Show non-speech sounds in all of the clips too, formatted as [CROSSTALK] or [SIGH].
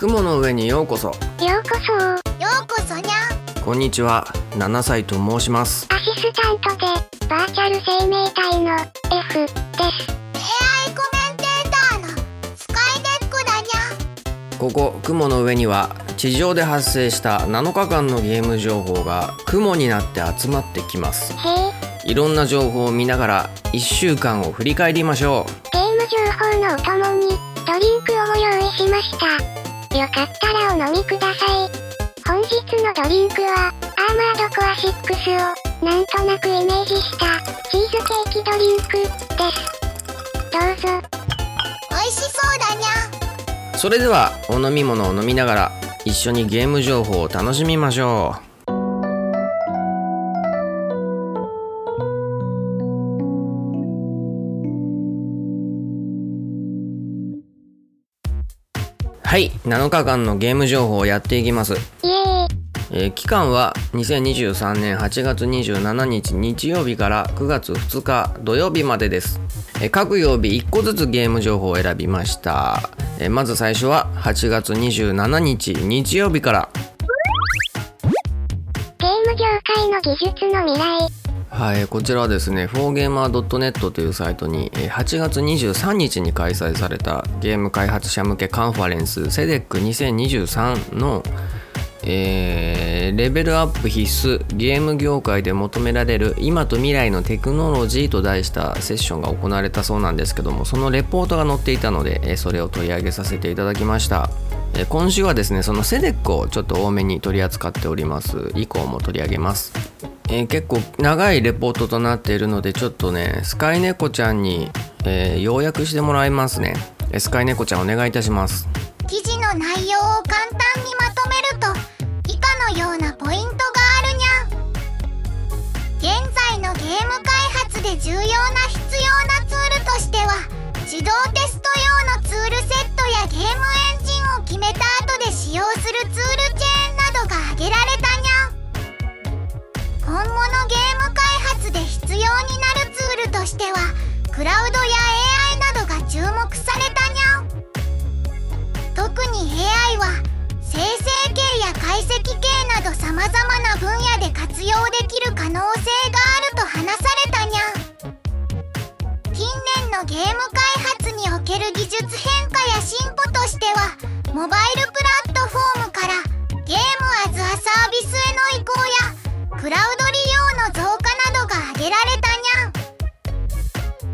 雲の上にようこそ。ようこそ。ようこそにゃこんにちは。7歳と申します。アシスタントでバーチャル生命体の F です。AI コメンテーターのスカイデックだにゃここ雲の上には地上で発生した7日間のゲーム情報が雲になって集まってきます。へえ。いろんな情報を見ながら1週間を振り返りましょゲーム情報のお供にドリンクをご用意しましたよかったらお飲みください本日のドリンクはアーマードコア6をなんとなくイメージしたチーズケーキドリンクですどうぞ美味しそうだにゃ。それではお飲み物を飲みながら一緒にゲーム情報を楽しみましょう。はい7日間のゲーム情報をやっていきます。えー期間は2023年8月27日日曜日から9月2日土曜日までです、えー各曜日1個ずつゲーム情報を選びました、えーまず最初は8月27日日曜日から。ゲーム業界の技術の未来はい、こちらはですね 4gamer.net というサイトに8月23日に開催されたゲーム開発者向けカンファレンス SEDEC2023 の、えーレベルアップ必須ゲーム業界で求められる今と未来のテクノロジーと題したセッションが行われたそうなんですけどもそのレポートが載っていたのでそれを取り上げさせていただきました。今週はですねその SEDEC をちょっと多めに取り扱っております。以降も取り上げます。えー結構長いレポートとなっているのでちょっとねスカイネコちゃんに、えー要約してもらいますね。スカイネコちゃんお願いいたします。記事の内容を簡単にまとめると以下のようなポイントがあるにゃん。現在のゲーム開発で重要な必要なツールとしては自動テスト用のツールセットやゲームエンジンを決めた後で使用するツールチェーンなどが挙げられたにゃ今後のゲーム開発で必要になるツールとしてはクラウドや AI などが注目されたにゃ特に AI は生成系や解析系などさまざまな分野で活用できる可能性があると話されたにゃ。近年のゲーム開発における技術変化や進歩としてはモバイルプラットフォームからゲームアズアサービスへの移行やクラウド利用の増加などが挙げられたにゃ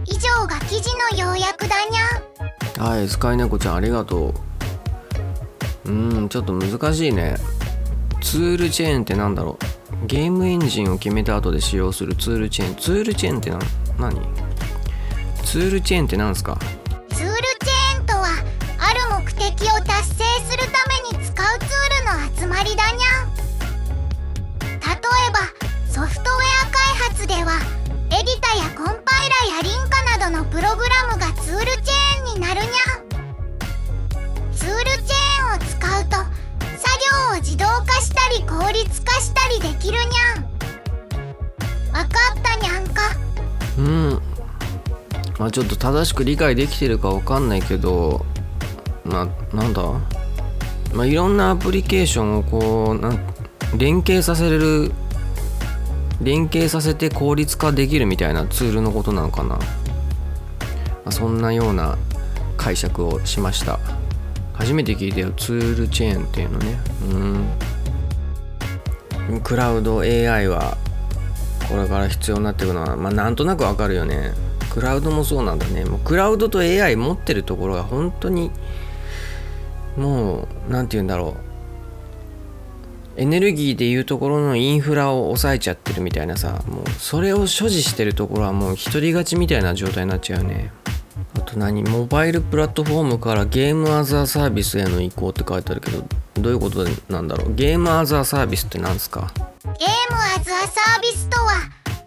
以上が記事の要約だにゃはいスカイネコちゃんありがとう。うーんちょっと難しいね。ツールチェーンってなんだろう。ゲームエンジンを決めた後で使用するツールチェーン。ツールチェーンってな何？ツールチェーンって何ですか？ツールチェーンとはある目的を達成するために使うツールの集まりだにゃソフトウェア開発ではエディタやコンパイラやリンカなどのプログラムがツールチェーンになるにゃツールチェーンを使うと作業を自動化したり効率化したりできるにゃんわかったにゃんか？うん。まあちょっと正しく理解できてるかわかんないけどななんだ？まあいろんなアプリケーションをこう連携させれる連携させて効率化できるみたいなツールのことなのかな、まあ、そんなような解釈をしました。初めて聞いたよツールチェーンっていうのね。うん。クラウド AI はこれから必要になっていくのはまあなんとなくわかるよね。クラウドもそうなんだね。もうクラウドと AI 持ってるところが本当にもうなんて言うんだろう。エネルギーでいうところのインフラを抑えちゃってるみたいなさもうそれを所持してるところはもう独り勝ちみたいな状態になっちゃうよね。あと何？モバイルプラットフォームからゲームアザーサービスへの移行って書いてあるけどどういうことなんだろう？ゲームアザーサービスって何ですか？ゲームアズアサービスとは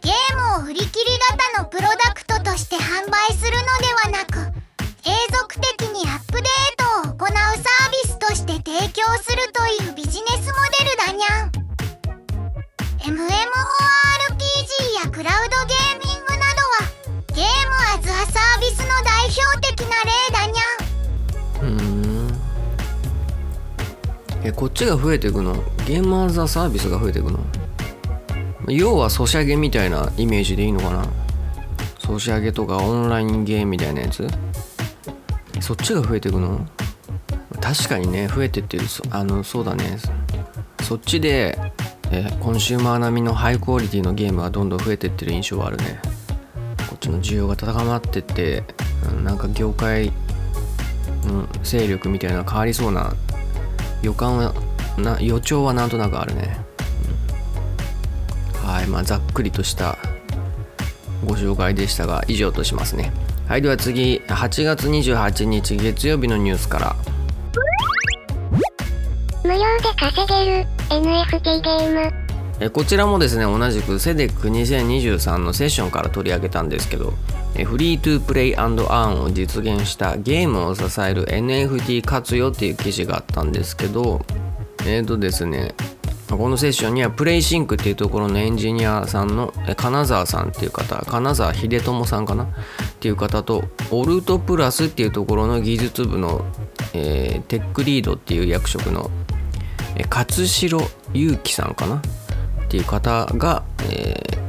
ゲームを売り切り型のプロダクトとして販売するのではなく継続的にアップデートを行うサービスとして提供するというビジネスにゃん MMORPG やクラウドゲーミングなどはゲームアズアサービスの代表的な例だにゃんうんえこっちが増えていくの？ゲームアザサービスが増えていくの？要はソシャゲみたいなイメージでいいのかな？ソシャゲとかオンラインゲームみたいなやつ？そっちが増えていくの？確かにね増えてってるあのそうだね。そっちで、えコンシューマー並みのハイクオリティのゲームがどんどん増えてってる印象はあるね。こっちの需要が高まってってうんなんか業界の勢力みたいな変わりそうな予感はな予兆はなんとなくあるね、うん。はいまあざっくりとしたご紹介でしたが以上としますね。はいでは次8月28日月曜日のニュースから。無料で稼げる。NFT ゲーム。えこちらもですね同じくセデック2023のセッションから取り上げたんですけどえフリートゥープレイアンドアーンを実現したゲームを支える NFT 活用っていう記事があったんですけどえっ、ー、とですねこのセッションにはプレイシンクっていうところのエンジニアさんの金沢さんっていう方金沢秀友さんかな？っていう方とオルトプラスっていうところの技術部の、えーテックリードっていう役職の勝代祐樹さんかな？っていう方が、えー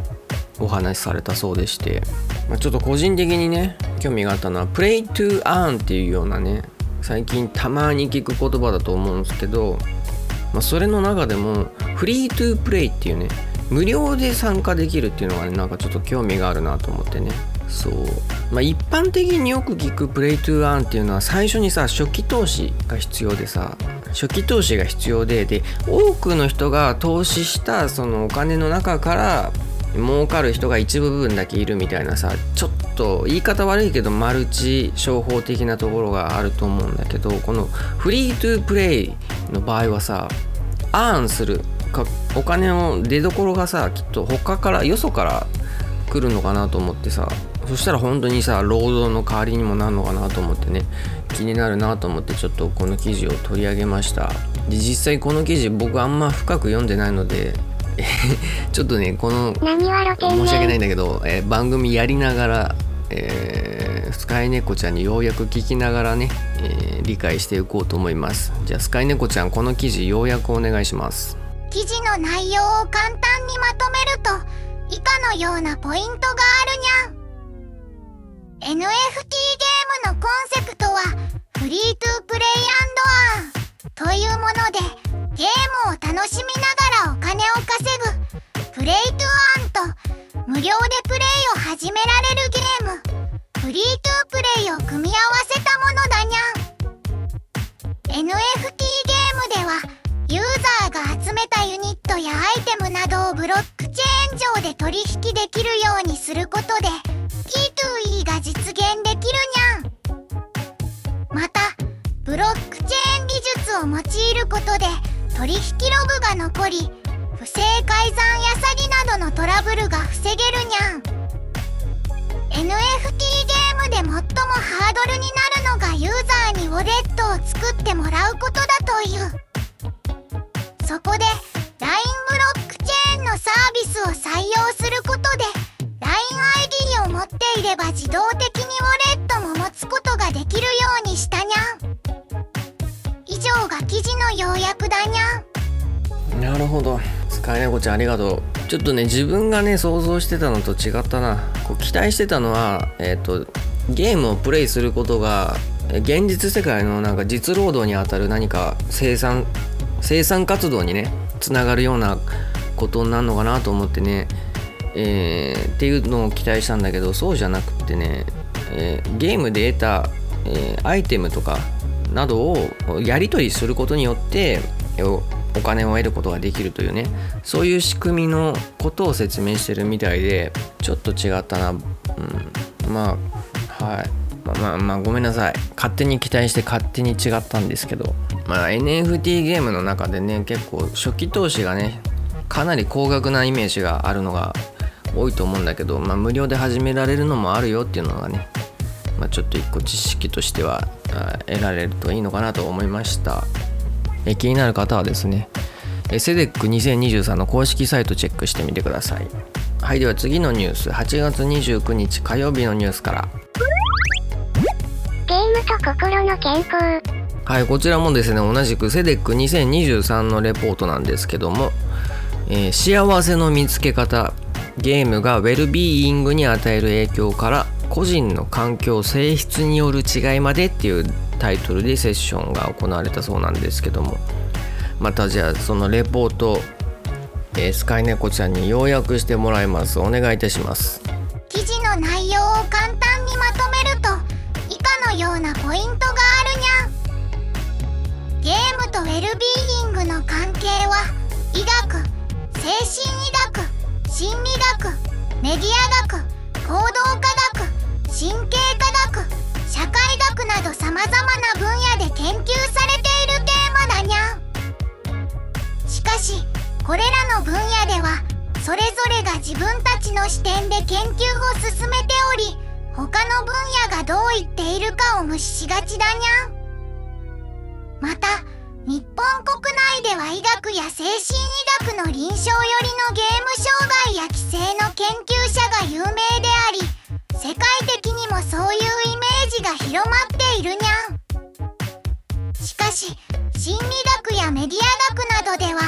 お話しされたそうでして、まあ、ちょっと個人的にね興味があったのはプレイトゥーアーンっていうようなね最近たまに聞く言葉だと思うんですけど、まあ、それの中でもフリートゥープレイっていうね無料で参加できるっていうのがねなんかちょっと興味があるなと思ってね。そう。まあ一般的によく聞くプレイトゥーアンっていうのは最初にさ初期投資が必要でさ初期投資が必要でで多くの人が投資したそのお金の中から儲かる人が一部分だけいるみたいなさちょっと言い方悪いけどマルチ商法的なところがあると思うんだけどこのフリートゥープレイの場合はさアーンするかお金を出どころがさきっと他からよそから来るのかなと思ってさそしたら本当にさ労働の代わりにもなるのかなと思ってね気になるなと思ってちょっとこの記事を取り上げました。で実際この記事僕あんま深く読んでないのでちょっとねこの申し訳ない然んだけど、えー番組やりながら、えースカイネコちゃんにようやく聞きながらね、えー理解していこうと思います。じゃあスカイネコちゃんこの記事要約お願いします。記事の内容を簡単にまとめると以下のようなポイントがあるにゃん NFT ゲームのコンセプトはフリートゥープレイアンドアーンというものでゲームを楽しみながらお金を稼ぐプレイトゥアンと無料でプレイを始められるゲームフリートゥープレイを組み合わせたものだにゃん。NFT ゲームではユーザーが集めたユニットやアイテムなどをブロックチェーン上で取引できるようにすることで T2E が実現できるにゃんまたブロックチェーン技術を用いることで取引ログが残り不正改ざんや詐欺などのトラブルが防げるにゃん NFT ゲームで最もハードルになるのがユーザーにウォレットを作ってもらうことだという。そこで LINE ブロックチェーンのサービスを採用することで LINEID を持っていれば自動的にウォレットも持つことができるようにしたにゃん。以上が記事の要約だにゃん。なるほど。スカイネコちゃんありがとう。ちょっとね自分がね想像してたのと違ったな。こう期待してたのはえっ、とゲームをプレイすることが現実世界のなんか実労働にあたる何か生産生産活動にねつながるようなことになるのかなと思ってねえーっていうのを期待したんだけどそうじゃなくってね、えーゲームで得た、えーアイテムとかなどをやり取りすることによっておお金を得ることができるというねそういう仕組みのことを説明してるみたいでちょっと違ったな、うん、まあはい。まあまあごめんなさい。勝手に期待して勝手に違ったんですけど。まあ NFT ゲームの中でね結構初期投資がねかなり高額なイメージがあるのが多いと思うんだけど、まあ、無料で始められるのもあるよっていうのがね、まあ、ちょっと一個知識としては得られるといいのかなと思いました。え気になる方はですねセデック2023の公式サイトチェックしてみてください。はいでは次のニュース。8月29日火曜日のニュースから。ゲームと心の健康。はいこちらもですね同じくセデック2023のレポートなんですけども、えー幸せの見つけ方。ゲームがウェルビーイングに与える影響から個人の環境性質による違いまでっていうタイトルでセッションが行われたそうなんですけども。またじゃあそのレポート、えースカイネコちゃんに要約してもらいます。お願いいたします。記事の内容を簡単にまとめようなポイントがあるにゃん。ゲームとウェルビーイングの関係は医学精神医学心理学メディア学行動科学神経科学社会学などさまざまな分野で研究されているテーマだにゃん。しかしこれらの分野ではそれぞれが自分たちの視点で研究を進めており他の分野がどう言っているかを無視しがちだにゃん。また日本国内では医学や精神医学の臨床寄りのゲーム障害や規制の研究者が有名であり世界的にもそういうイメージが広まっているにゃん。しかし心理学やメディア学などでは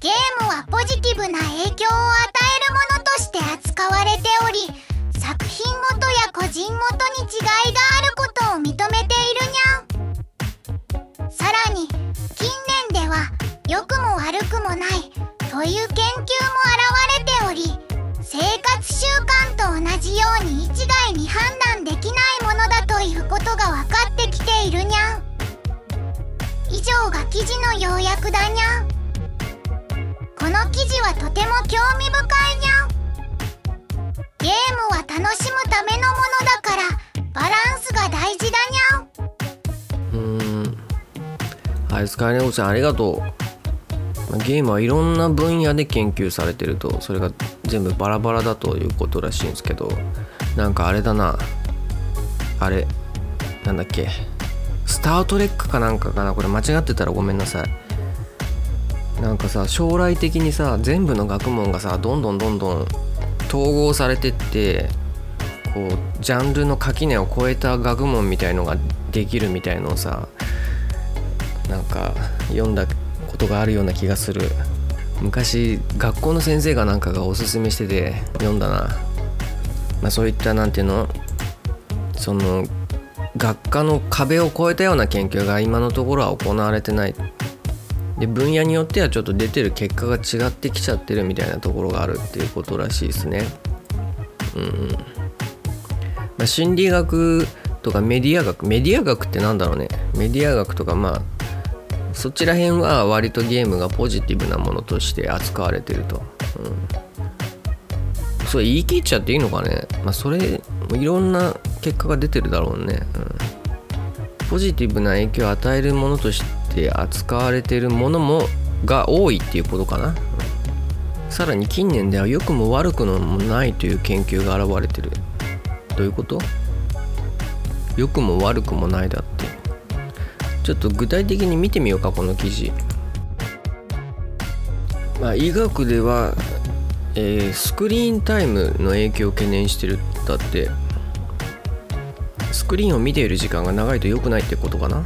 ゲームはポジティブな影響を与えるものとして扱われており作品ごとや個人ごとに違いがあることを認めているにゃん。さらに近年では良くも悪くもないという研究も現れており生活習慣と同じように一概に判断できないものだということが分かってきているにゃん。以上が記事の要約だにゃん。この記事はとても興味深いにゃん。楽しむためのものだからバランスが大事だにゃんうーん。はいスカイネコちゃんありがとう。まゲームはいろんな分野で研究されてるとそれが全部バラバラだということらしいんですけどなんかあれだな。あれなんだっけ。スター・トレックかなんかかな？これ間違ってたらごめんなさい。なんかさ将来的にさ全部の学問がさどんどんどんどん統合されてってこうジャンルの垣根を超えた学問みたいのができるみたいのをさなんか読んだことがあるような気がする。昔学校の先生がなんかがおすすめしてて読んだな、まあ、そういったなんていうの？その学科の壁を越えたような研究が今のところは行われてない。で分野によってはちょっと出てる結果が違ってきちゃってるみたいなところがあるっていうことらしいですね。うんうん、心理学とかメディア学メディア学ってなんだろうね。メディア学とかまあそちら辺は割とゲームがポジティブなものとして扱われてると、うん、そう言い切っちゃっていいのかね。まあそれいろんな結果が出てるだろうね、うん、ポジティブな影響を与えるものとして扱われてるものもが多いっていうことかな、うん。さらに近年では良くも悪くもないという研究が現れてる。どういうこと？良くも悪くもないだって。ちょっと具体的に見てみようかこの記事。まあ医学では、えースクリーンタイムの影響を懸念してるだって。スクリーンを見ている時間が長いと良くないってことかな。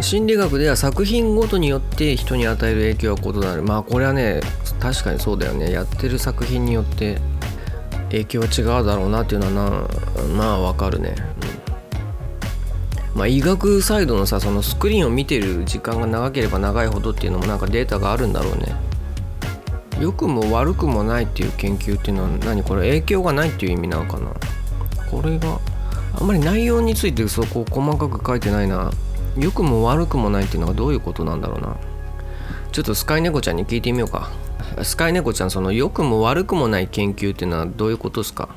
心理学では作品ごとによって人に与える影響は異なる。まあこれはね確かにそうだよね。やってる作品によって影響は違うだろうなっていうのはなまあわかるね、うん。まあ医学サイドのさそのスクリーンを見てる時間が長ければ長いほどっていうのもなんかデータがあるんだろうね。良くも悪くもないっていう研究っていうのは何これ？影響がないっていう意味なのかな？これがあんまり内容についてそこを細かく書いてないな。良くも悪くもないっていうのがどういうことなんだろうな。ちょっとスカイネコちゃんに聞いてみようか。スカイネコちゃんその良くも悪くもない研究っていうのはどういうことですか？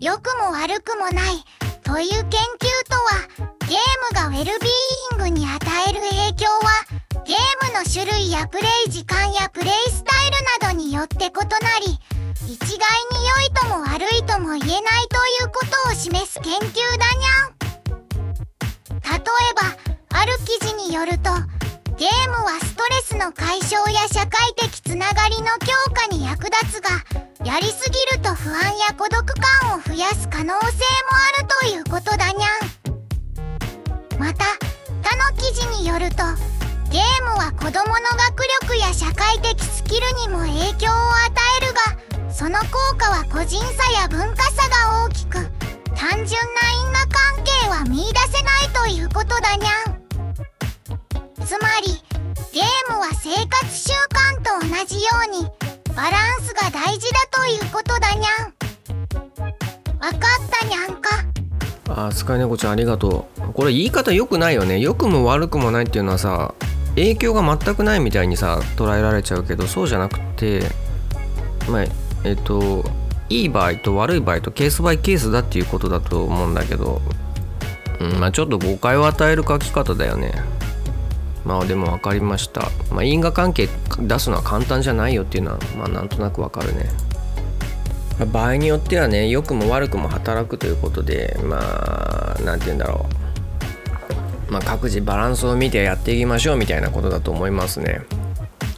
良くも悪くもないという研究とはゲームがウェルビーイングに与える影響はゲームの種類やプレイ時間やプレイスタイルなどによって異なり一概に良いとも悪いとも言えないということを示す研究だにゃん。例えばある記事によるとゲームはストレスの解消や社会的つながりの強化に役立つがやりすぎると不安や孤独感を増やす可能性もあるということだにゃん。また他の記事によるとゲームは子どもの学力や社会的スキルにも影響を与えるがその効果は個人差や文化差が大きく単純な因果関係は見いだせないということだにゃん。つまりゲームは生活習慣と同じようにバランスが大事だということだにゃん。わかったにゃんか。あスカイネコちゃんありがとう。これ言い方良くないよね。良くも悪くもないっていうのはさ影響が全くないみたいにさ捉えられちゃうけどそうじゃなくてまあえっといい場合と悪い場合とケースバイケースだっていうことだと思うんだけど、うん、まあちょっと誤解を与える書き方だよね。まあでも分かりました。まあ因果関係出すのは簡単じゃないよっていうのはまあなんとなく分かるね。場合によってはね良くも悪くも働くということでまあ何て言うんだろう。まあ各自バランスを見てやっていきましょうみたいなことだと思いますね。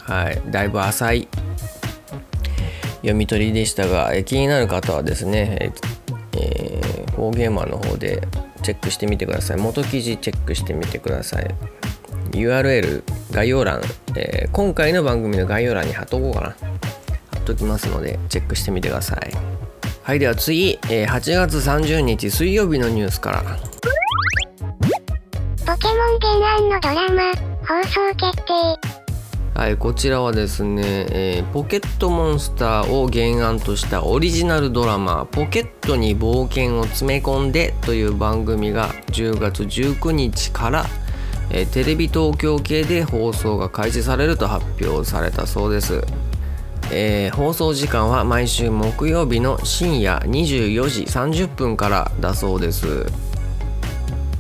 はい。だいぶ浅い読み取りでしたが気になる方はですねえー、フォーゲーマーの方でチェックしてみてください。元記事チェックしてみてください。URL 概要欄、えー、今回の番組の概要欄に貼っとこうかな。ときますのでチェックしてみてください。はいでは次、えー、8月30日水曜日のニュースから。ポケモン原案のドラマ放送決定。はいこちらはですね、えー、ポケットモンスターを原案としたオリジナルドラマ「ポケットに冒険を詰め込んで」という番組が10月19日からえ、テレビ東京系で放送が開始されると発表されたそうです。えー、放送時間は毎週木曜日の深夜24時30分からだそうです、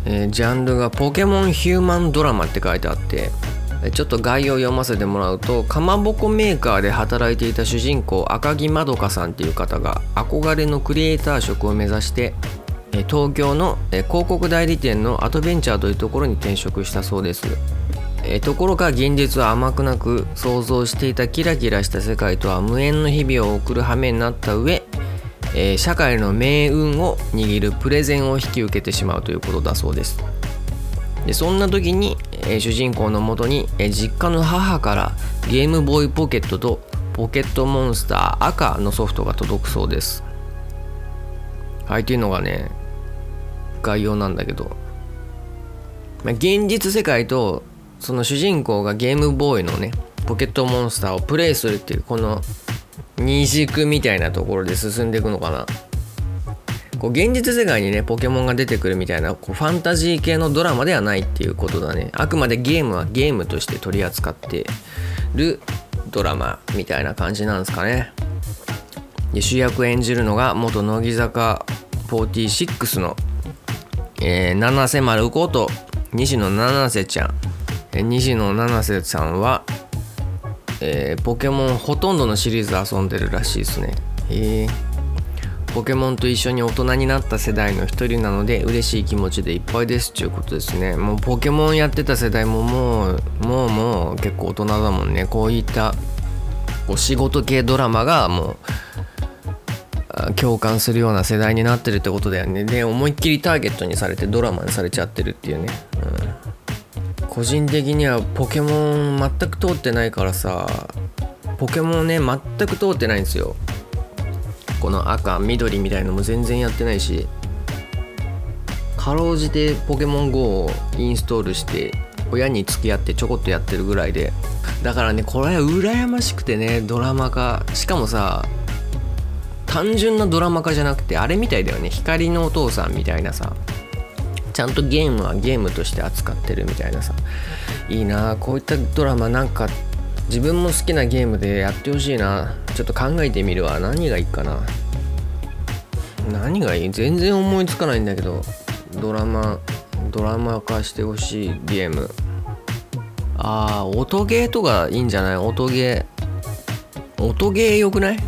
えー、ジャンルがポケモンヒューマンドラマって書いてあってちょっと概要を読ませてもらうとかまぼこメーカーで働いていた主人公赤木まどかさんっていう方が憧れのクリエイター職を目指して東京の広告代理店のアドベンチャーというところに転職したそうです。ところが現実は甘くなく想像していたキラキラした世界とは無縁の日々を送る羽目になった上、社会の命運を握るプレゼンを引き受けてしまうということだそうです。でそんな時に、え、主人公のもとに、え、実家の母からゲームボーイポケットとポケットモンスター赤のソフトが届くそうです。はいっていうのがね概要なんだけど、まあ、現実世界とその主人公がゲームボーイのねポケットモンスターをプレイするっていうこの二軸みたいなところで進んでいくのかな。こう現実世界にねポケモンが出てくるみたいなこうファンタジー系のドラマではないっていうことだね。あくまでゲームはゲームとして取り扱ってるドラマみたいな感じなんですかね。で主役演じるのが元乃木坂46の、えー、七瀬丸子と西野七瀬ちゃん。西野七瀬さんは、えー、ポケモンほとんどのシリーズ遊んでるらしいですね。へえポケモンと一緒に大人になった世代の一人なので嬉しい気持ちでいっぱいです。っていうことですね。もうポケモンやってた世代ももうもうもう結構大人だもんね。こういったこう仕事系ドラマがもう共感するような世代になってるってことだよね。で思いっきりターゲットにされてドラマにされちゃってるっていうね、うん。個人的にはポケモン全く通ってないからさポケモンね全く通ってないんですよ。この赤緑みたいのも全然やってないしかろうじてポケモン GO をインストールして親に付き合ってちょこっとやってるぐらいで。だからねこれは羨ましくてねドラマ化。しかもさ単純なドラマ化じゃなくてあれみたいだよね。光のお父さんみたいなさ。ちゃんとゲームはゲームとして扱ってるみたいなさ。いいなこういったドラマなんか自分も好きなゲームでやってほしいな。ちょっと考えてみるわ。何がいいかな。何がいい？全然思いつかないんだけど。ドラマドラマ化してほしいゲーム。あー音ゲーとかいいんじゃない？音ゲー音ゲーよくない？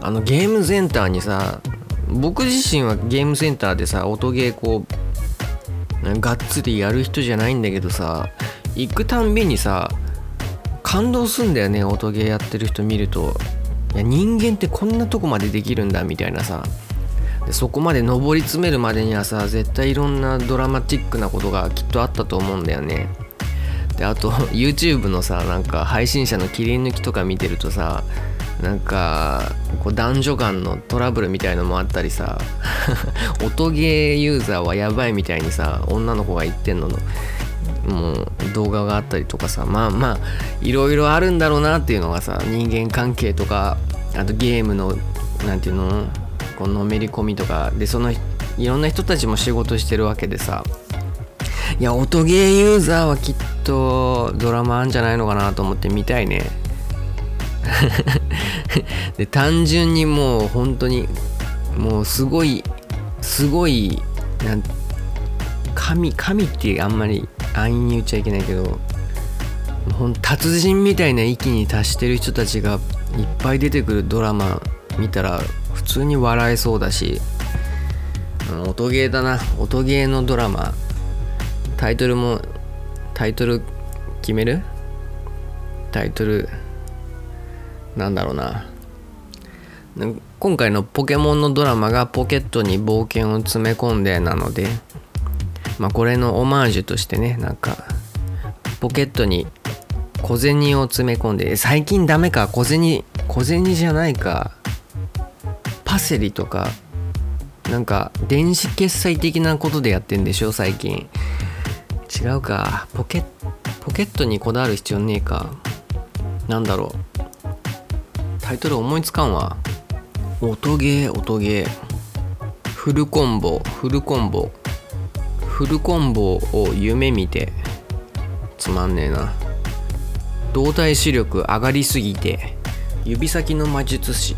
あのゲームセンターにさ僕自身はゲームセンターでさ音ゲーこうがっつりやる人じゃないんだけどさ行くたんびにさ感動すんだよね音ゲーやってる人見ると。いや人間ってこんなとこまでできるんだみたいなさ。でそこまで上り詰めるまでにはさ絶対いろんなドラマチックなことがきっとあったと思うんだよね。であと YouTube のさなんか配信者の切り抜きとか見てるとさなんかこう男女間のトラブルみたいのもあったりさ [LAUGHS] 音ゲーユーザーはやばいみたいにさ女の子が言ってんのの。もう動画があったりとかさまあまあいろいろあるんだろうなっていうのがさ人間関係とかあとゲームのなんていうのこのめり込みとかでそのいろんな人たちも仕事してるわけでさ。いや音ゲーユーザーはきっとドラマあんじゃないのかなと思って見たいね。[LAUGHS] で単純にもう本当にもうすごいすごいなん神神ってあんまり安易に言っちゃいけないけど達人みたいな域に達してる人たちがいっぱい出てくるドラマ見たら普通に笑えそうだしうん音ゲーだな。音ゲーのドラマ。タイトルもタイトル決める？タイトルなんだろうな。今回のポケモンのドラマがポケットに冒険を詰め込んでなのでまあこれのオマージュとしてねなんかポケットに小銭を詰め込んで最近ダメか小銭小銭じゃないかパセリとかなんか電子決済的なことでやってんでしょ最近。違うか。ポケポケットにこだわる必要ねえか。なんだろう。タイトル思いつかんわ。音ゲー音ゲー。フルコンボフルコンボ。フルコンボを夢見て。つまんねえな。動体視力上がりすぎて。指先の魔術師。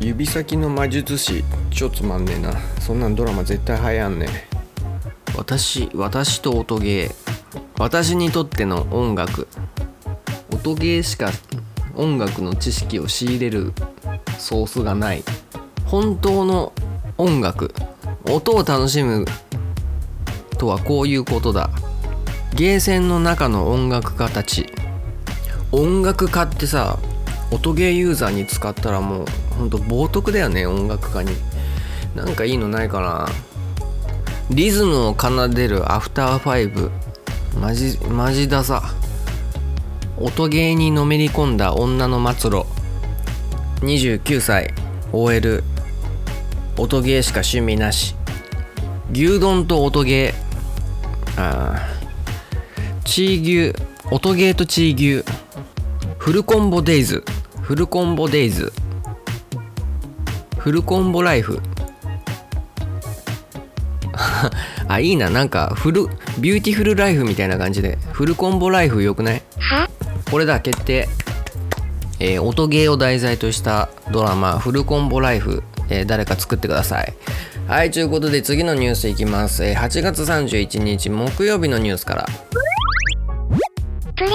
指先の魔術師。超つまんねえな。そんなんドラマ絶対流行んねえ。私私と音ゲー。私にとっての音楽。音ゲーしか音楽の知識を仕入れるソースがない。本当の音楽音を楽しむとはこういうことだ。ゲーセンの中の音楽家たち音楽家ってさ音ゲーユーザーに使ったらもうほんと冒涜だよね音楽家になんかいいのないかなリズムを奏でるアフターファイブ。マジマジださ音ゲーにのめり込んだ女の末路。29歳 OL 音ゲーしか趣味なし。牛丼と音ゲー。あー。チー牛。音ゲーとチー牛。フルコンボデイズ。フルコンボデイズ。フルコンボライフ。[LAUGHS] あいいな。なんかフルビューティフルライフみたいな感じで。フルコンボライフよくない？はこれだ決定、えー音ゲーを題材としたドラマ「フルコンボライフ」えー誰か作ってください。はいということで次のニュースいきます、えー8月31日木曜日のニュースから。プレイ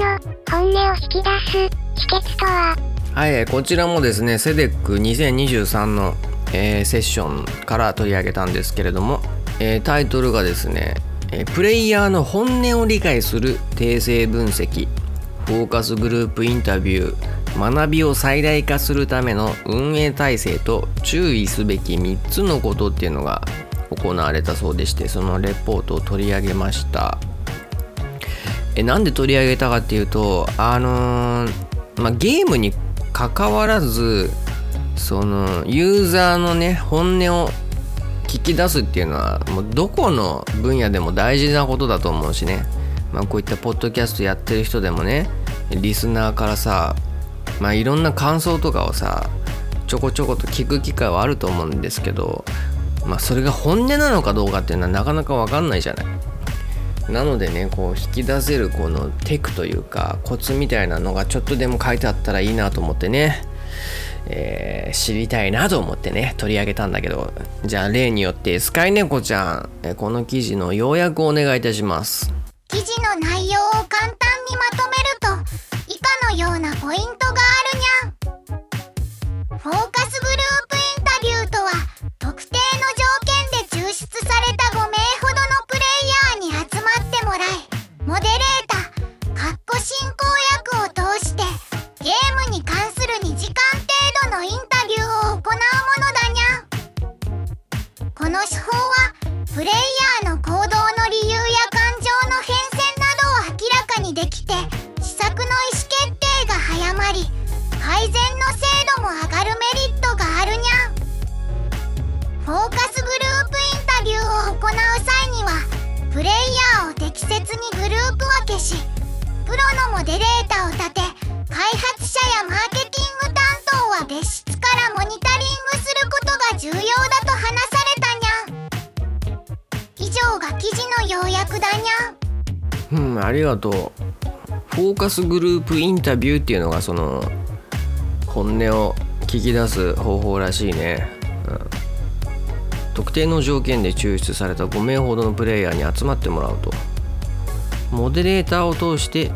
ヤーの本音を引き出す秘訣とは？はい、えーこちらもですね、セデック2023の、えーセッションから取り上げたんですけれども、えータイトルがですね、えープレイヤーの本音を理解する訂正分析、フォーカスグループインタビュー、学びを最大化するための運営体制と注意すべき3つのことっていうのが行われたそうでして、そのレポートを取り上げました。えなんで取り上げたかっていうとあのーまあ、ゲームに関わらずそのユーザーのね本音を聞き出すっていうのはもうどこの分野でも大事なことだと思うしね、まあ、こういったポッドキャストやってる人でもねリスナーからさ、まあ、いろんな感想とかをさちょこちょこと聞く機会はあると思うんですけど、まあ、それが本音なのかどうかっていうのはなかなか分かんないじゃない。なのでねこう引き出せるこのテクというかコツみたいなのがちょっとでも書いてあったらいいなと思ってね、えー知りたいなと思ってね取り上げたんだけどじゃあ例によってスカイネコちゃんこの記事の要約をお願いいたします記事の内容を簡単にまとめると以下のようなポイントがあるにゃフォーカスグループインタビューとは特定の条件で抽出された5名ほどのプレイヤーに集まってもらいモデレーターかっこ進行役を通してゲームに関する2時間程度のインタビューを行うものだにゃこの手法はプレイヤーの善の精度も上がるメリットがあるにゃんフォーカスグループインタビューを行う際にはプレイヤーを適切にグループ分けしプロのモデレーターを立て開発者やマーケティング担当は別室からモニタリングすることが重要だと話されたにゃん以上が記事の要約だにゃんうんありがとう。フォーカスグループインタビューっていうのがその本音を聞き出す方法らしいね、うん、特定の条件で抽出された5名ほどのプレイヤーに集まってもらうと。モデレーターを通して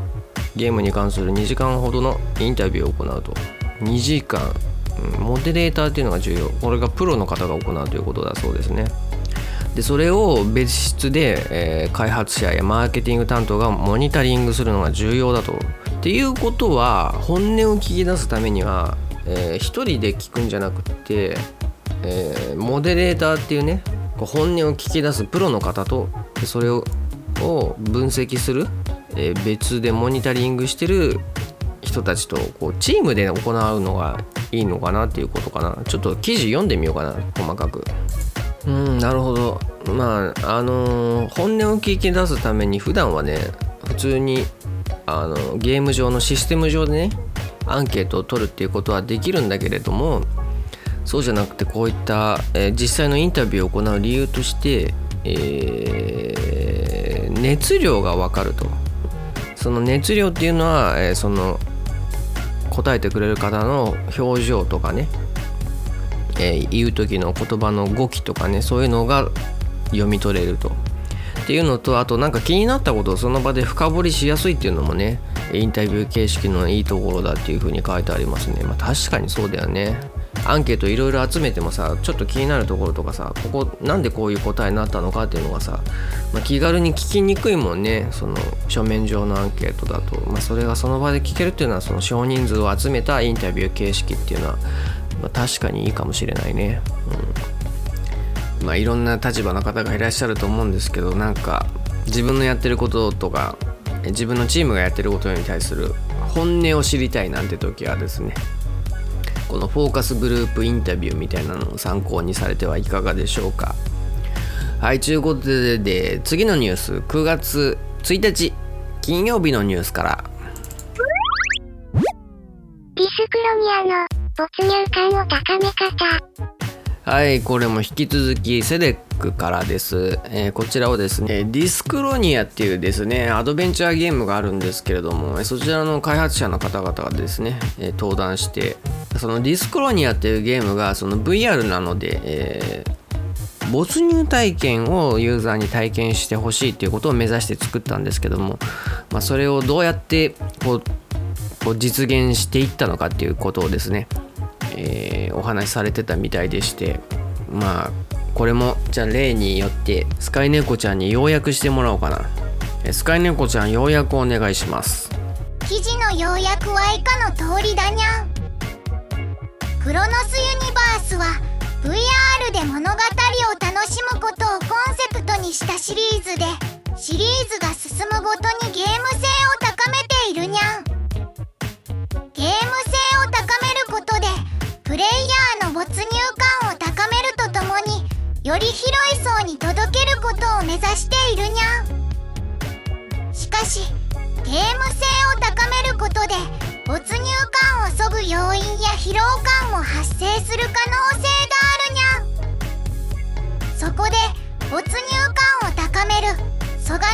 ゲームに関する2時間ほどのインタビューを行うと。2時間、モデレーターっていうのが重要。これがプロの方が行うということだそうですね。でそれを別室で、えー、開発者やマーケティング担当がモニタリングするのが重要だと。っていうことは本音を聞き出すためには、えー、一人で聞くんじゃなくて、えー、モデレーターっていうね本音を聞き出すプロの方とそれを分析する、えー、別でモニタリングしてる人たちとこうチームで行うのがいいのかなっていうことかなちょっと記事読んでみようかな細かく。うんなるほど。まああのー、本音を聞き出すために普段はね普通にあのゲーム上のシステム上でねアンケートを取るっていうことはできるんだけれどもそうじゃなくてこういった、えー、実際のインタビューを行う理由として、えー、熱量が分かると。その熱量っていうのは、えー、その答えてくれる方の表情とかねえー、言う時の言葉の語気とかねそういうのが読み取れると。っていうのとあとなんか気になったことをその場で深掘りしやすいっていうのもねインタビュー形式のいいところだっていう風に書いてありますね。まあ確かにそうだよね。アンケートいろいろ集めてもさちょっと気になるところとかさここなんでこういう答えになったのかっていうのがさ、まあ、気軽に聞きにくいもんねその書面上のアンケートだと、まあ、それがその場で聞けるっていうのはその少人数を集めたインタビュー形式っていうのはまあ、確かにいいかもしれないね。うん、まあいろんな立場の方がいらっしゃると思うんですけどなんか自分のやってることとか自分のチームがやってることに対する本音を知りたいなんて時はですねこのフォーカスグループインタビューみたいなのを参考にされてはいかがでしょうか。はいということでで次のニュース9月1日金曜日のニュースから。ディスクロニアの没入感を高め方はいこれも引き続きセデックからです、えー、こちらをですねディスクロニアっていうですねアドベンチャーゲームがあるんですけれどもそちらの開発者の方々がですね、登壇してそのディスクロニアっていうゲームがその VR なので、えー、没入体験をユーザーに体験してほしいっていうことを目指して作ったんですけども、まあ、それをどうやってこうこう実現していったのかっていうことをですねえー、お話しされてたみたいでしてまあこれもじゃあ例によってスカイネコちゃんに要約してもらおうかな。スカイネコちゃん要約お願いします。記事の要約は以下の通りだにゃん。クロノスユニバースは VR で物語を楽しむことをコンセプトにしたシリーズでシリーズが進むごとにゲーム性を高めているにゃん。ゲーム性を高めることでプレイヤーの没入感を高めるとともにより広い層に届けることを目指しているにゃん。しかしゲーム性を高めることで没入感をそぐ要因や疲労感も発生する可能性没入感を高めるそがない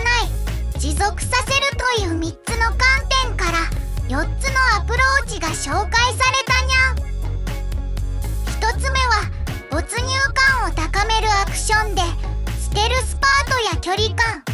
持続させるという3つの観点から4つのアプローチが紹介されたにゃん。1つ目は没入感を高めるアクションでステルスパートや距離感。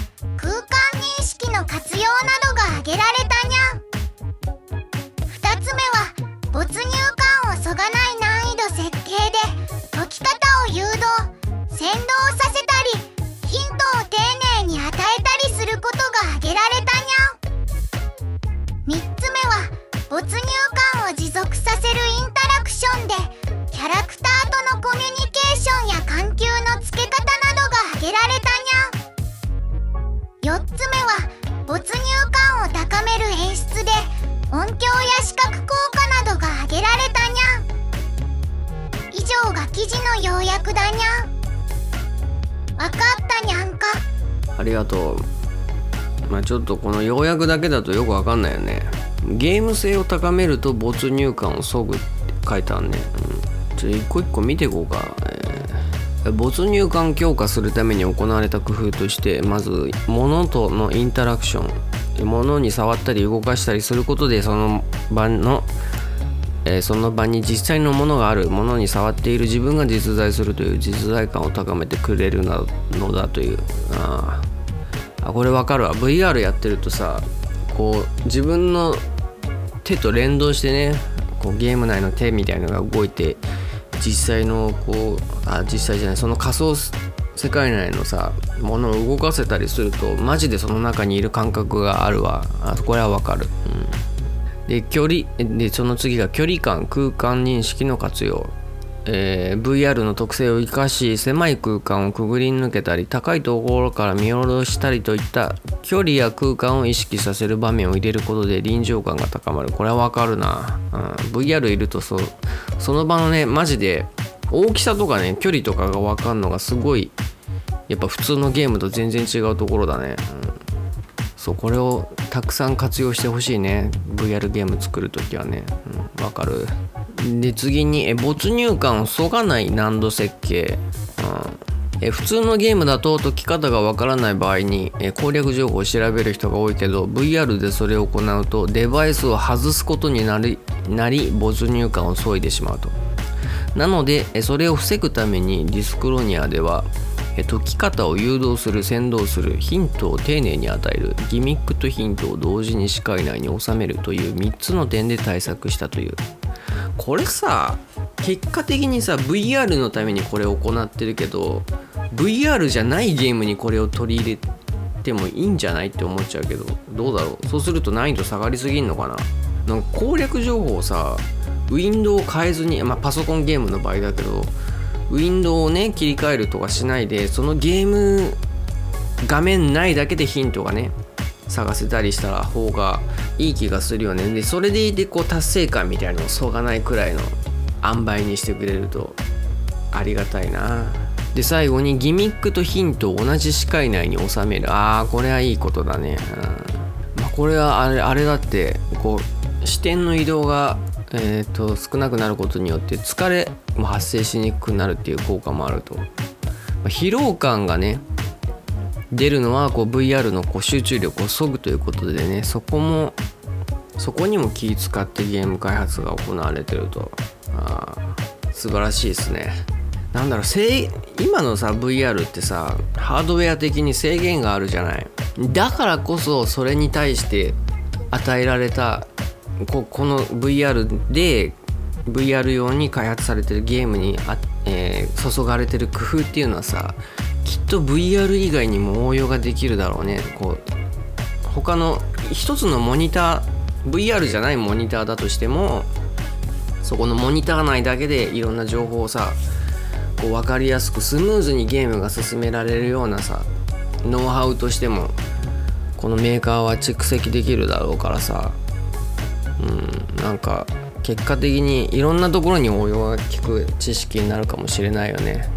ちょっとこの要約だけだとよくわかんないよね。ゲーム性を高めると没入感を削ぐって書いてあるね、うん、ちょ一個一個見ていこうか、えー。没入感強化するために行われた工夫としてまず物とのインタラクション。物に触ったり動かしたりすることでその場のえその場に実際のものがある。ものに触っている自分が実在するという実在感を高めてくれるのだという。ああこれわかるわ。VR やってるとさこう自分の手と連動してねこうゲーム内の手みたいのが動いて実際のこうあ実際じゃないその仮想世界内のさものを動かせたりするとマジでその中にいる感覚があるわ。あこれはわかる、うん、で距離でその次が距離感空間認識の活用。えー VR の特性を生かし狭い空間をくぐり抜けたり高いところから見下ろしたりといった距離や空間を意識させる場面を入れることで臨場感が高まる。これはわかるな、うん、VR いるとそその場のねマジで大きさとかね距離とかが分かんのがすごいやっぱ普通のゲームと全然違うところだね、うん。そうこれをたくさん活用してほしいね。VR ゲーム作るときはね。うん、かる。で次にえ没入感をそがない難度設計、うん。え普通のゲームだと解き方がわからない場合にえ攻略情報を調べる人が多いけど VR でそれを行うとデバイスを外すことになりなり没入感を削いでしまうと。なのでそれを防ぐためにディスクロニアでは解き方を誘導する先導するヒントを丁寧に与えるギミックとヒントを同時に視界内に収めるという3つの点で対策したという。これさ結果的にさ VR のためにこれを行ってるけど VR じゃないゲームにこれを取り入れてもいいんじゃないって思っちゃうけどどうだろう？そうすると難易度下がりすぎんのかな？なんか攻略情報をさウィンドウを変えずに、まあ、パソコンゲームの場合だけどウィンドウをね切り替えるとかしないでそのゲーム画面内だけでヒントがね探せたりしたら方がいい気がするよね。でそれでいてこう達成感みたいなのをそがないくらいの塩梅にしてくれるとありがたいな。で最後にギミックとヒントを同じ視界内に収める。あーこれはいいことだね、うん。まあ、これはあれあれだってこう視点の移動がえー、と少なくなることによって疲れも発生しにくくなるっていう効果もあると、まあ疲労感がね出るのはこう VR のこう集中力を削ぐということでねそこもそこにも気使ってゲーム開発が行われてると。あ素晴らしいですね。なんだろう今のさ VR ってさハードウェア的に制限があるじゃない。だからこそそれに対して与えられたここの VR で VR 用に開発されてるゲームにあ、えー注がれてる工夫っていうのはさきっと VR 以外にも応用ができるだろうね。こう他の一つのモニター VR じゃないモニターだとしてもそこのモニター内だけでいろんな情報をさこう分かりやすくスムーズにゲームが進められるようなさノウハウとしてもこのメーカーは蓄積できるだろうからさ。うんなんか結果的にいろんなところに応用が効く知識になるかもしれないよね。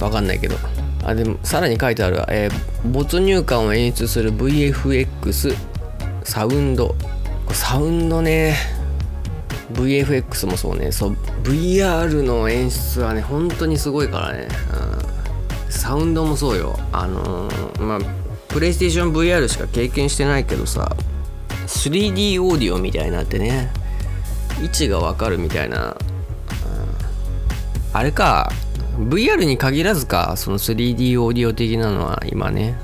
わかんないけど。あでもさらに書いてある、えー没入感を演出する VFX サウンド。サウンドね。VFX もそうね。そう VR の演出はね本当にすごいからね、うん、サウンドもそうよ。あのーまあプレイステーション VR しか経験してないけどさ。3D オーディオみたいになってね位置がわかるみたいな、うん。あれか VR に限らずかその 3D オーディオ的なのは今ね、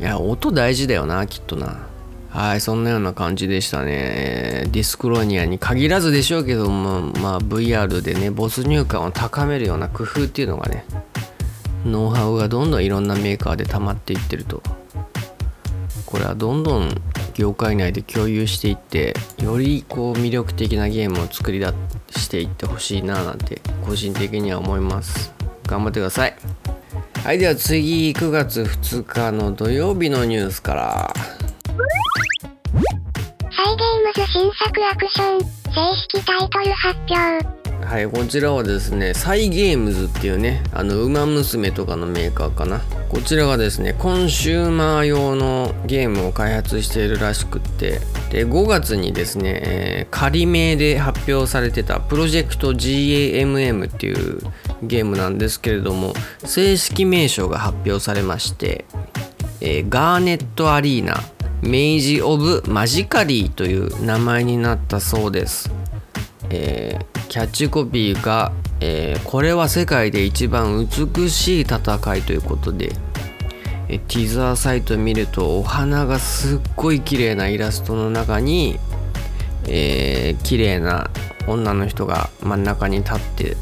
いや音大事だよなきっとな。はいそんなような感じでしたね。ディスクロニアに限らずでしょうけどもまあ VR でね没入感を高めるような工夫っていうのがねノウハウがどんどんいろんなメーカーで溜まっていってると。これはどんどん業界内で共有していってよりこう魅力的なゲームを作り出していってほしいななんて個人的には思います。頑張ってください。はいでは次9月2日の土曜日のニュースから。サイゲームズ新作アクション、正式タイトル発表。はいこちらはですねサイゲームズっていうねあの馬娘とかのメーカーかな。こちらがですねコンシューマー用のゲームを開発しているらしくってで5月にですね、えー、仮名で発表されてたプロジェクト GAMM っていうゲームなんですけれども正式名称が発表されまして、えー、ガーネットアリーナメイジ・オブ・マジカリーという名前になったそうです、えキャッチコピーが、えー、これは世界で一番美しい戦いということで、えティザーサイト見るとお花がすっごい綺麗なイラストの中に、えー、綺麗な女の人が真ん中に立って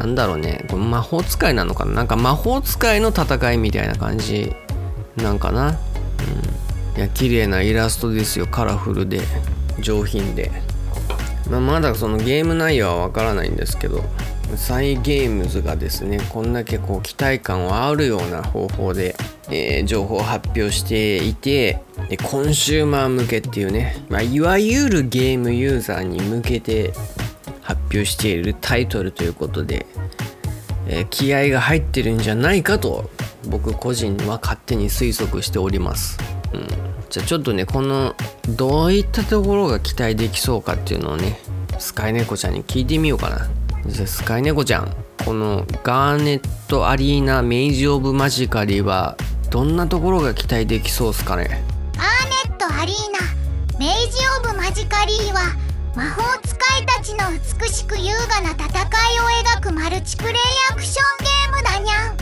なんだろうねこれ魔法使いなのかな？なんか魔法使いの戦いみたいな感じなんかな、うん、いや綺麗なイラストですよ。カラフルで上品で。まあ、まだそのゲーム内容はわからないんですけどサイ・ゲームズがですねこんだけこう期待感を煽るような方法で、えー、情報を発表していてでコンシューマー向けっていうね、まあ、いわゆるゲームユーザーに向けて発表しているタイトルということで、えー、気合が入ってるんじゃないかと僕個人は勝手に推測しております。うんじゃあちょっとねこのどういったところが期待できそうかっていうのをねスカイネコちゃんに聞いてみようかな。じゃあスカイネコちゃんこのガーネットアリーナメイジオブマジカリはどんなところが期待できそうっすかね？ガーネットアリーナメイジオブマジカリーは魔法使いたちの美しく優雅な戦いを描くマルチプレイアクションゲームだにゃん。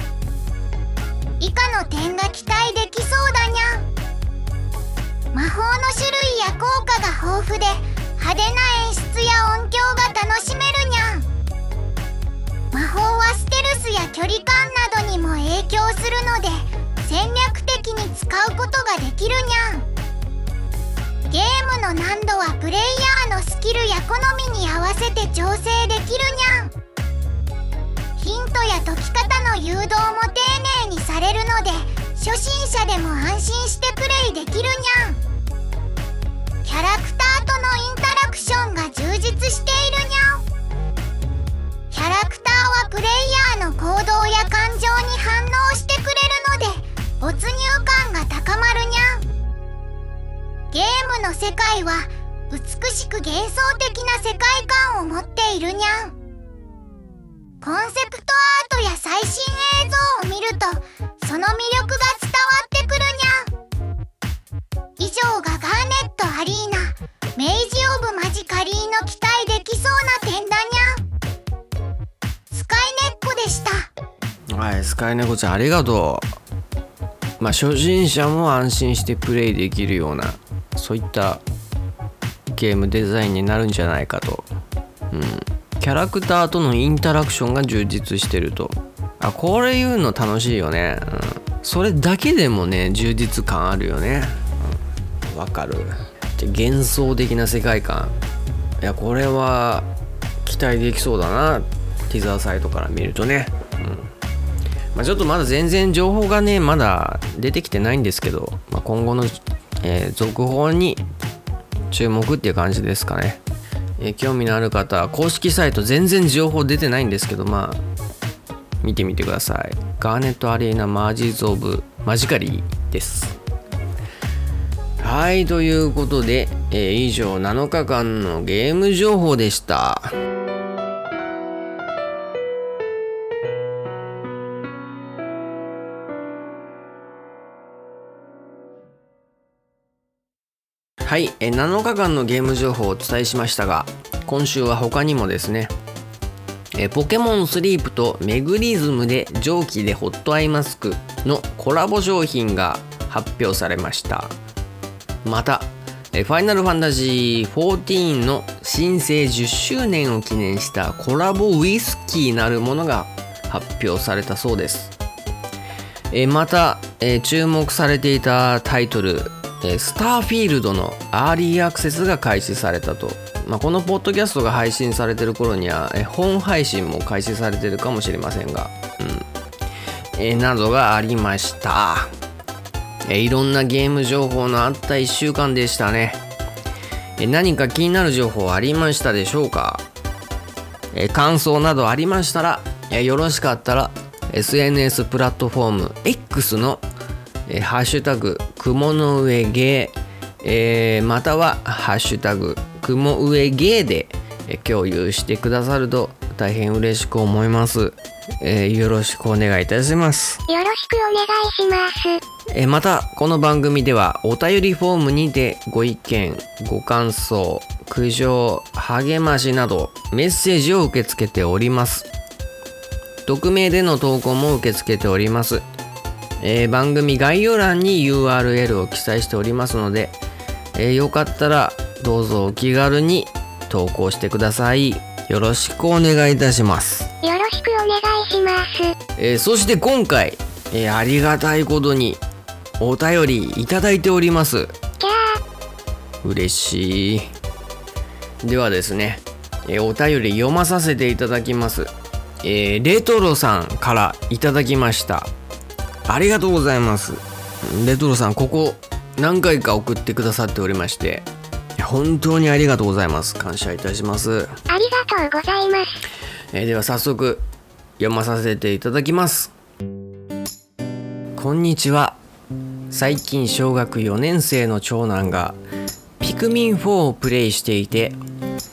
以下の点が期待できそうだにゃん。魔法の種類や効果が豊富で派手な演出や音響が楽しめるにゃん。魔法はステルスや距離感などにも影響するので戦略的に使うことができるにゃん。ゲームの難度はプレイヤーのスキルや好みに合わせて調整できるにゃん。ヒントや解き方の誘導も丁寧にされるので初心者でも安心してプレイできるにゃん。キャラクターとのインタラクションが充実しているにゃん。キャラクターはプレイヤーの行動や感情に反応してくれるので没入感が高まるにゃん。ゲームの世界は美しく幻想的な世界観を持っているにゃん。コンセプトアートや最新映像を見るとその魅力が伝わってくるにゃ。以上がガーネットアリーナ。メイジオブマジカリーの期待できそうな点だにゃ。スカイネッコでしたはいスカイネコちゃんありがとう。まあ初心者も安心してプレイできるようなそういったゲームデザインになるんじゃないかと。うん。キャラクターとのインタラクションが充実してると。あこれ言うの楽しいよね、うん、それだけでもね充実感あるよね。わかる。で幻想的な世界観。いやこれは期待できそうだな。ティザーサイトから見るとね、うん。まあ、ちょっとまだ全然情報がねまだ出てきてないんですけど、まあ、今後の、えー、続報に注目っていう感じですかね、え、興味のある方は公式サイト全然情報出てないんですけどまあ見てみてください。ガーネットアリーナメイジーズ・オブ・マジカリーです。はいということで、えー、以上7日間のゲーム情報でした。はい、え7日間のゲーム情報をお伝えしましたが今週は他にもですねえポケモンスリープとメグリズムで蒸気でホットアイマスクのコラボ商品が発表されました。またファイナルファンタジー14の新生10周年を記念したコラボウイスキーなるものが発表されたそうです。えまたえ注目されていたタイトルスターフィールドのアーリーアクセスが開始されたと、まあ、このポッドキャストが配信されてる頃には本配信も開始されてるかもしれませんが、うん、えなどがありました。えいろんなゲーム情報のあった1週間でしたね。え何か気になる情報ありましたでしょうか？え感想などありましたらえよろしかったら SNS プラットフォーム X のハッシュタグ雲の上芸、えーまたはハッシュタグ雲上芸でえ共有してくださると大変嬉しく思います、えーよろしくお願いいたします。よろしくお願いします。えーまたこの番組ではお便りフォームにてご意見ご感想苦情励ましなどメッセージを受け付けております。匿名での投稿も受け付けております、えー番組概要欄に URL を記載しておりますので、えーよかったらどうぞお気軽に投稿してください。よろしくお願いいたします。よろしくお願いします。えーそして今回、えーありがたいことにお便りいただいております。キャ嬉しい。ではですね、えーお便り読まさせていただきます、えーレトロさんからいただきましたありがとうございます。レトロさんここ何回か送ってくださっておりまして。本当にありがとうございます。感謝いたします。ー、ありがとうございます。えーでは早速読まさせていただきます。こんにちは。最近小学4年生の長男がピクミン4をプレイしていて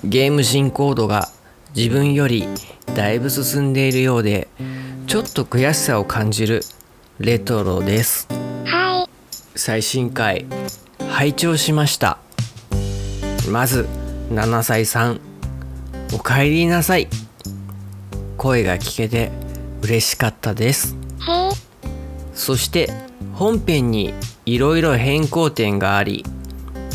ゲーム進行度が自分よりだいぶ進んでいるようでちょっと悔しさを感じるレトロです。はい。最新回拝聴しました。まず7歳さんおかえりなさい。声が聞けて嬉しかったです。そして本編にいろいろ変更点があり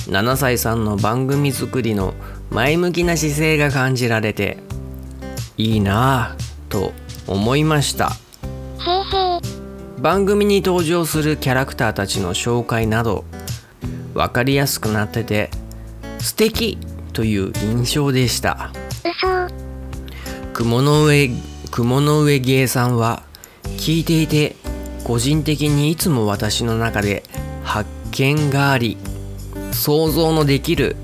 7歳さんの番組作りの前向きな姿勢が感じられていいなぁと思いました。番組に登場するキャラクターたちの紹介など分かりやすくなってて素敵という印象でした嘘。雲の上雲の上芸さんは聞いていて個人的にいつも私の中で発見があり想像のできる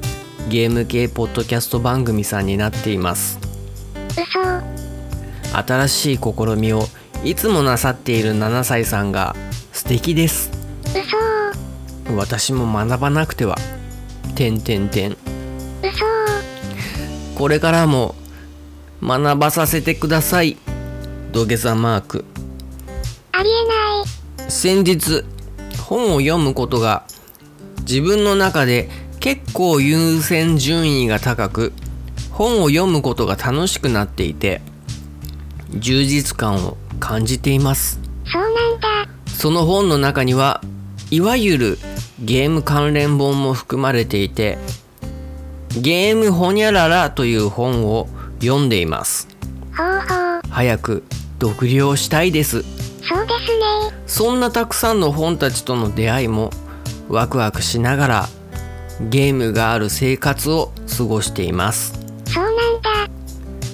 ゲーム系ポッドキャスト番組さんになっています嘘。新しい試みをいつもなさっている7歳さんが素敵です嘘。私も学ばなくては。てんてんてん。嘘。これからも学ばさせてください。土下座マーク。ありえない。先日本を読むことが自分の中で結構優先順位が高く本を読むことが楽しくなっていて充実感を感じていますそうなんだ。その本の中にはいわゆるゲーム関連本も含まれていてゲームホニャララという本を読んでいますほうほう。早く読了したいですそうですね。そんなたくさんの本たちとの出会いもワクワクしながらゲームがある生活を過ごしていますそうなんだ。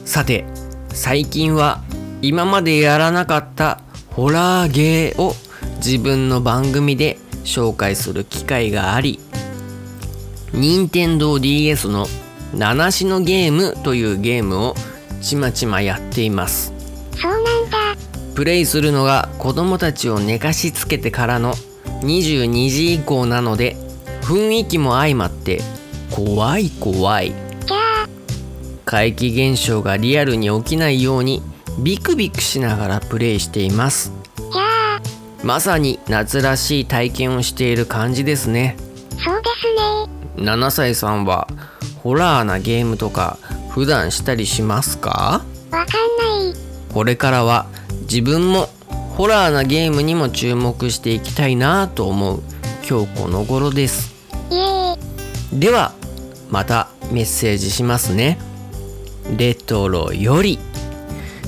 さて最近は今までやらなかったホラーゲーを自分の番組で紹介する機会があり任天堂 d s の「七種のゲーム」というゲームをちまちまやっていますそうなんだ。プレイするのが子供たちを寝かしつけてからの22時以降なので雰囲気も相まって怖い怖いキャー。怪奇現象がリアルに起きないようにビクビクしながらプレイしています。まさに夏らしい体験をしている感じですねそうですね。7歳さんはホラーなゲームとか普段したりしますか？わかんない。これからは自分もホラーなゲームにも注目していきたいなと思う今日この頃ですイエーイ。ではまたメッセージしますねレトロより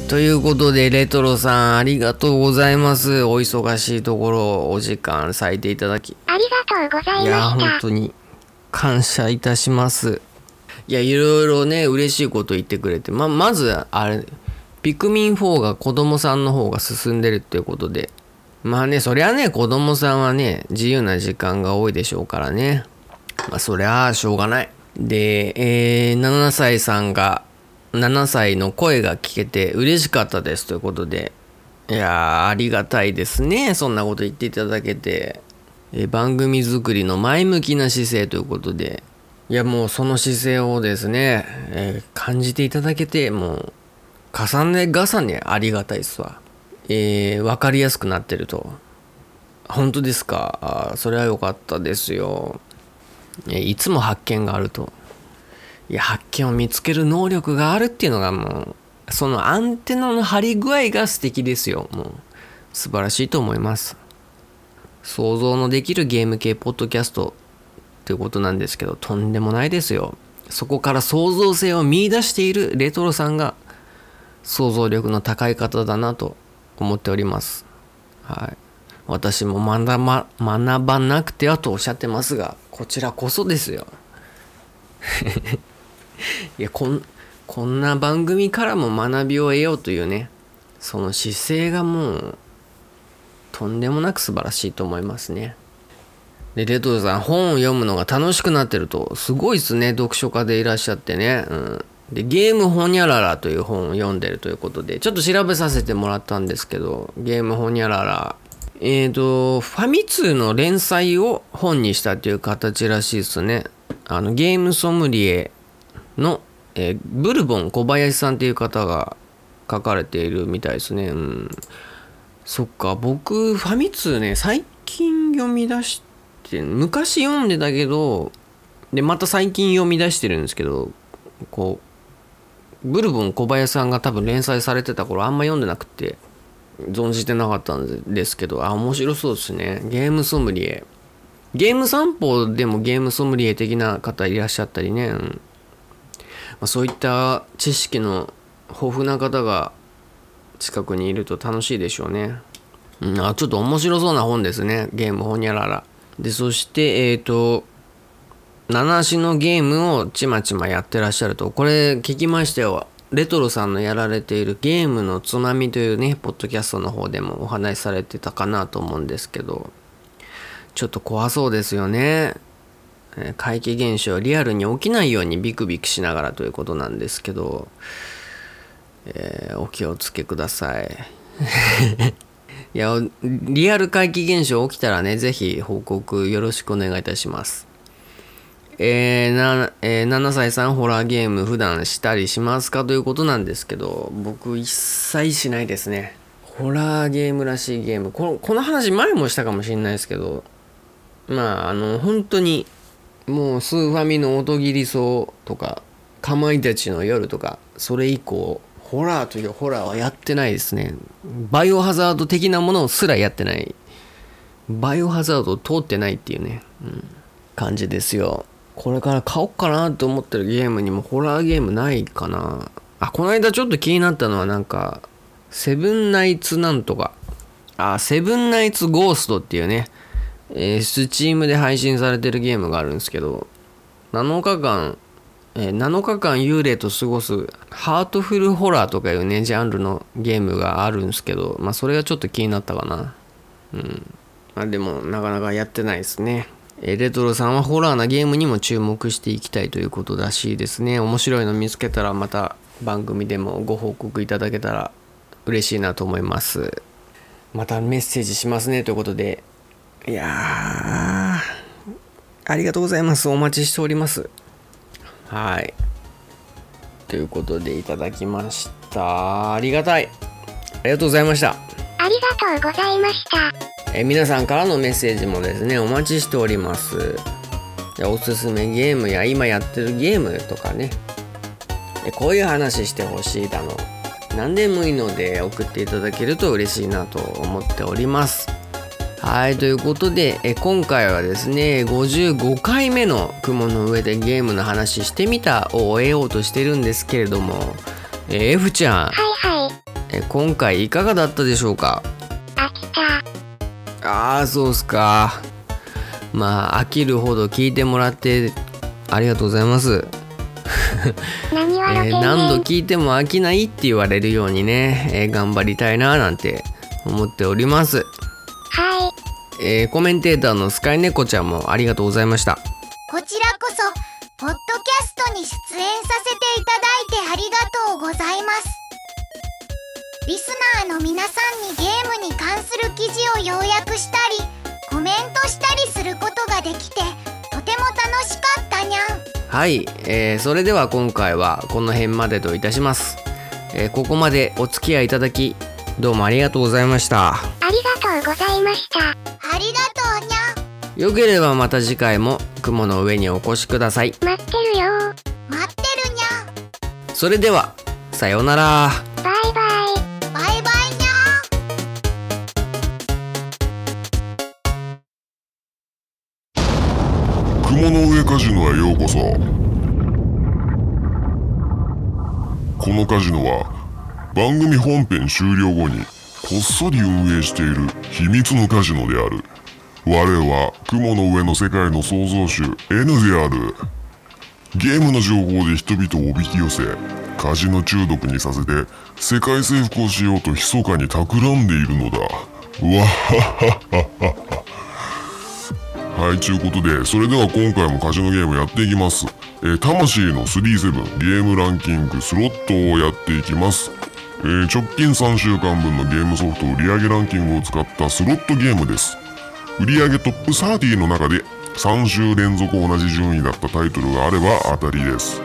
ということでレトロさんありがとうございます。お忙しいところお時間割いていただき。ありがとうございいやました。本当に感謝いたします。いやいろいろね嬉しいこと言ってくれて。ままずあれピクミン4が子供さんの方が進んでるっていうことで。まあねそりゃね子供さんはね自由な時間が多いでしょうからね。まあそりゃあしょうがない。で、えー7歳さんが7歳の声が聞けて嬉しかったですということでいやーありがたいですねそんなこと言っていただけて、え番組作りの前向きな姿勢ということでいやもうその姿勢をですね、えー感じていただけてもう重ね重ねありがたいっすわ、えー分かりやすくなってると。本当ですか？あそれは良かったですよ。いいつも発見があると。いや発見を見つける能力があるっていうのがもうそのアンテナの張り具合が素敵ですよ。もう素晴らしいと思います。想像のできるゲーム系ポッドキャストということなんですけどとんでもないですよ。そこから創造性を見出しているレトロさんが想像力の高い方だなと思っております。はい。私も学ば学ばなくてはとおっしゃってますがこちらこそですよ。[LAUGHS] いやこんこんな番組からも学びを得ようというねその姿勢がもうとんでもなく素晴らしいと思いますね。でレトロさん本を読むのが楽しくなってるとすごいですね。読書家でいらっしゃってね、うん、でゲームホニャララという本を読んでるということでちょっと調べさせてもらったんですけどゲームホニャララえーとファミ通の連載を本にしたという形らしいですね。あのゲームソムリエの、えーブルボン小林さんっていう方が書かれているみたいですね。うん。そっか。僕ファミ通ね最近読み出して昔読んでたけどでまた最近読み出してるんですけどこうブルボン小林さんが多分連載されてた頃あんま読んでなくて存じてなかったんですけどあ面白そうですね。ゲームソムリエ。ゲーム散歩でもゲームソムリエ的な方いらっしゃったりね、うん。まあ、そういった知識の豊富な方が近くにいると楽しいでしょうね、うん、あちょっと面白そうな本ですね。ゲームホニャララでそしてえっ、と七足のゲームをちまちまやってらっしゃると。これ聞きましたよ。レトロさんのやられているゲームのつまみというねポッドキャストの方でもお話しされてたかなと思うんですけど。ちょっと怖そうですよね。怪奇現象リアルに起きないようにビクビクしながらということなんですけど、えーお気をつけください。[LAUGHS] いやリアル怪奇現象起きたらねぜひ報告よろしくお願いいたします。えーえー7歳さんホラーゲーム普段したりしますかということなんですけど僕一切しないですね。ホラーゲームらしいゲーム。このこの話前もしたかもしれないですけどまああの本当にもうスーファミの音切り草とかかまいたちの夜とかそれ以降ホラーというホラーはやってないですね。バイオハザード的なものすらやってない。バイオハザード通ってないっていうね、うん、感じですよ。これから買おうかなと思ってるゲームにもホラーゲームないかな。あこの間ちょっと気になったのはなんか Seven Nights なんとか。あ Seven Nights Ghost っていうね。えー、 Steam で配信されてるゲームがあるんですけど7日間、えー7日間幽霊と過ごすハートフルホラーとかいうねジャンルのゲームがあるんですけどまあそれがちょっと気になったかな。うん。まあでもなかなかやってないですね。えーレトロさんはホラーなゲームにも注目していきたいということらしいですね。面白いの見つけたらまた番組でもご報告いただけたら嬉しいなと思います。またメッセージしますねということでいやーありがとうございます。お待ちしております。はい。ということでいただきました。ありがたい。ありがとうございました。ありがとうございました。えー皆さんからのメッセージもですねお待ちしております。でおすすめゲームや今やってるゲームとかね。でこういう話してほしいだの。何でもいいので送っていただけると嬉しいなと思っておりますはいということでえ今回はですね55回目の「雲の上でゲームの話してみた」を終えようとしてるんですけれどもえ F ちゃんはいはい。え今回いかがだったでしょうか？飽きた。ああそうっすかまあ飽きるほど聞いてもらってありがとうございます、[LAUGHS] え何度聞いても飽きないって言われるようにね、えー頑張りたいななんて思っております、はい。えーコメンテーターのスカイネコちゃんもありがとうございました。こちらこそポッドキャストに出演させていただいてありがとうございます。リスナーの皆さんにゲームに関する記事を要約したりコメントしたりすることができてとても楽しかったにゃん。はい、えーそれでは今回はこの辺までといたします、えーここまでお付き合いいただきどうもありがとうございました。ありがとうございました。ありがとうにゃ。んよければまた次回も雲の上にお越しください。待ってるよ。待ってるにゃ。んそれではさようなら。バイバイ。バイバイにゃ。ん雲の上カジノへようこそ。このカジノは番組本編終了後にこっそり運営している秘密のカジノである我は雲の上の世界の創造主 N であるゲームの情報で人々をおびき寄せカジノ中毒にさせて世界征服をしようと密かに企んでいるのだわっはっはっはははい、ちゅうことで、それでは今回もカジノゲームやっていきます。えー魂の37ゲームランキングスロットをやっていきます。えー直近3週間分のゲームソフト売上ランキングを使ったスロットゲームです。売上トップ30の中で3週連続同じ順位だったタイトルがあれば当たりです。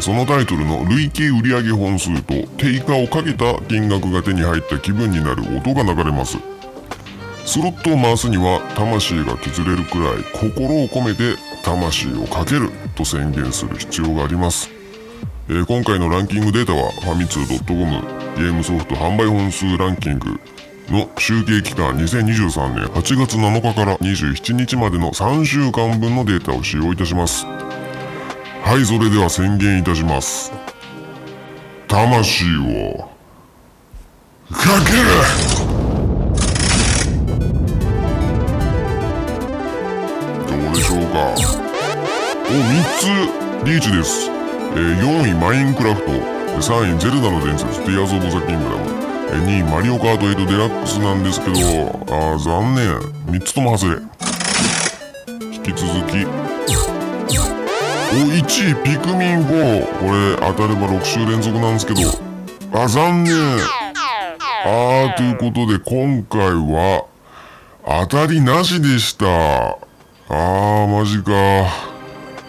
そのタイトルの累計売上本数と定価をかけた金額が手に入った気分になる音が流れます。スロットを回すには魂が削れるくらい心を込めて魂をかけると宣言する必要があります、えー今回のランキングデータはファミツー .com ゲームソフト販売本数ランキングの集計期間2023年8月7日から27日までの3週間分のデータを使用いたします。はいそれでは宣言いたします。魂をかける。どうでしょうか。お3つリーチです、えー4位マインクラフト。3位ゼルダの伝説ティアーズ・オブ・ザ・キングダムえ2位マリオカート8デラックスなんですけどあー残念。3つとも外れ。引き続き。お1位ピクミン4これ当たれば6週連続なんですけど。あ残念。あーということで今回は当たりなしでした。あーマジか。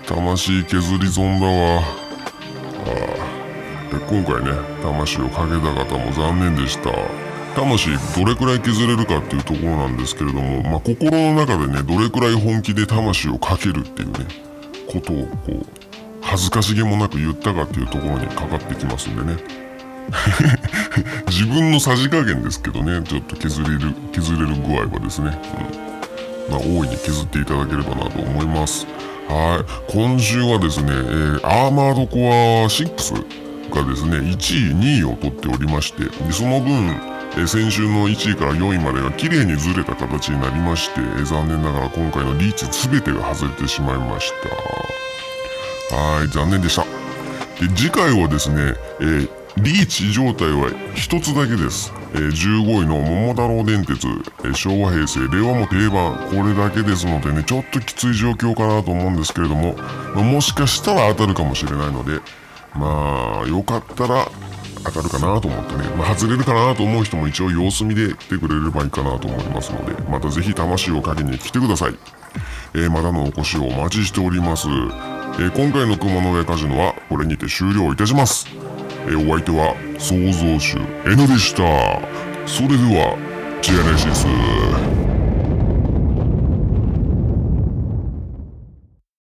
魂削り損だわ。で今回ね魂をかけた方も残念でした。魂どれくらい削れるかっていうところなんですけれども、まあ、心の中でねどれくらい本気で魂をかけるっていうねことをこう恥ずかしげもなく言ったかっていうところにかかってきますんでね。[LAUGHS] 自分のさじ加減ですけどねちょっと削れる削れる具合はですね、うん。まあ、大いに削っていただければなと思います。はい。今週はですね、えーアーマードコア6がですね1位2位を取っておりましてでその分、えー先週の1位から4位までが綺麗にずれた形になりまして、えー残念ながら今回のリーチ全てが外れてしまいました。はい残念でした。で次回はですね、えーリーチ状態は一つだけです、えー15位の桃太郎電鉄、えー昭和平成令和も定番。これだけですのでねちょっときつい状況かなと思うんですけれども、まあもしかしたら当たるかもしれないのでまあよかったら当たるかなと思ってね、まあ、外れるかなと思う人も一応様子見で来てくれればいいかなと思いますのでまたぜひ魂をかけに来てください。えーまたのお越しをお待ちしております、え今回の雲の上カジノはこれにて終了いたします、えーお相手は創造主 N でした。それではチアネシス。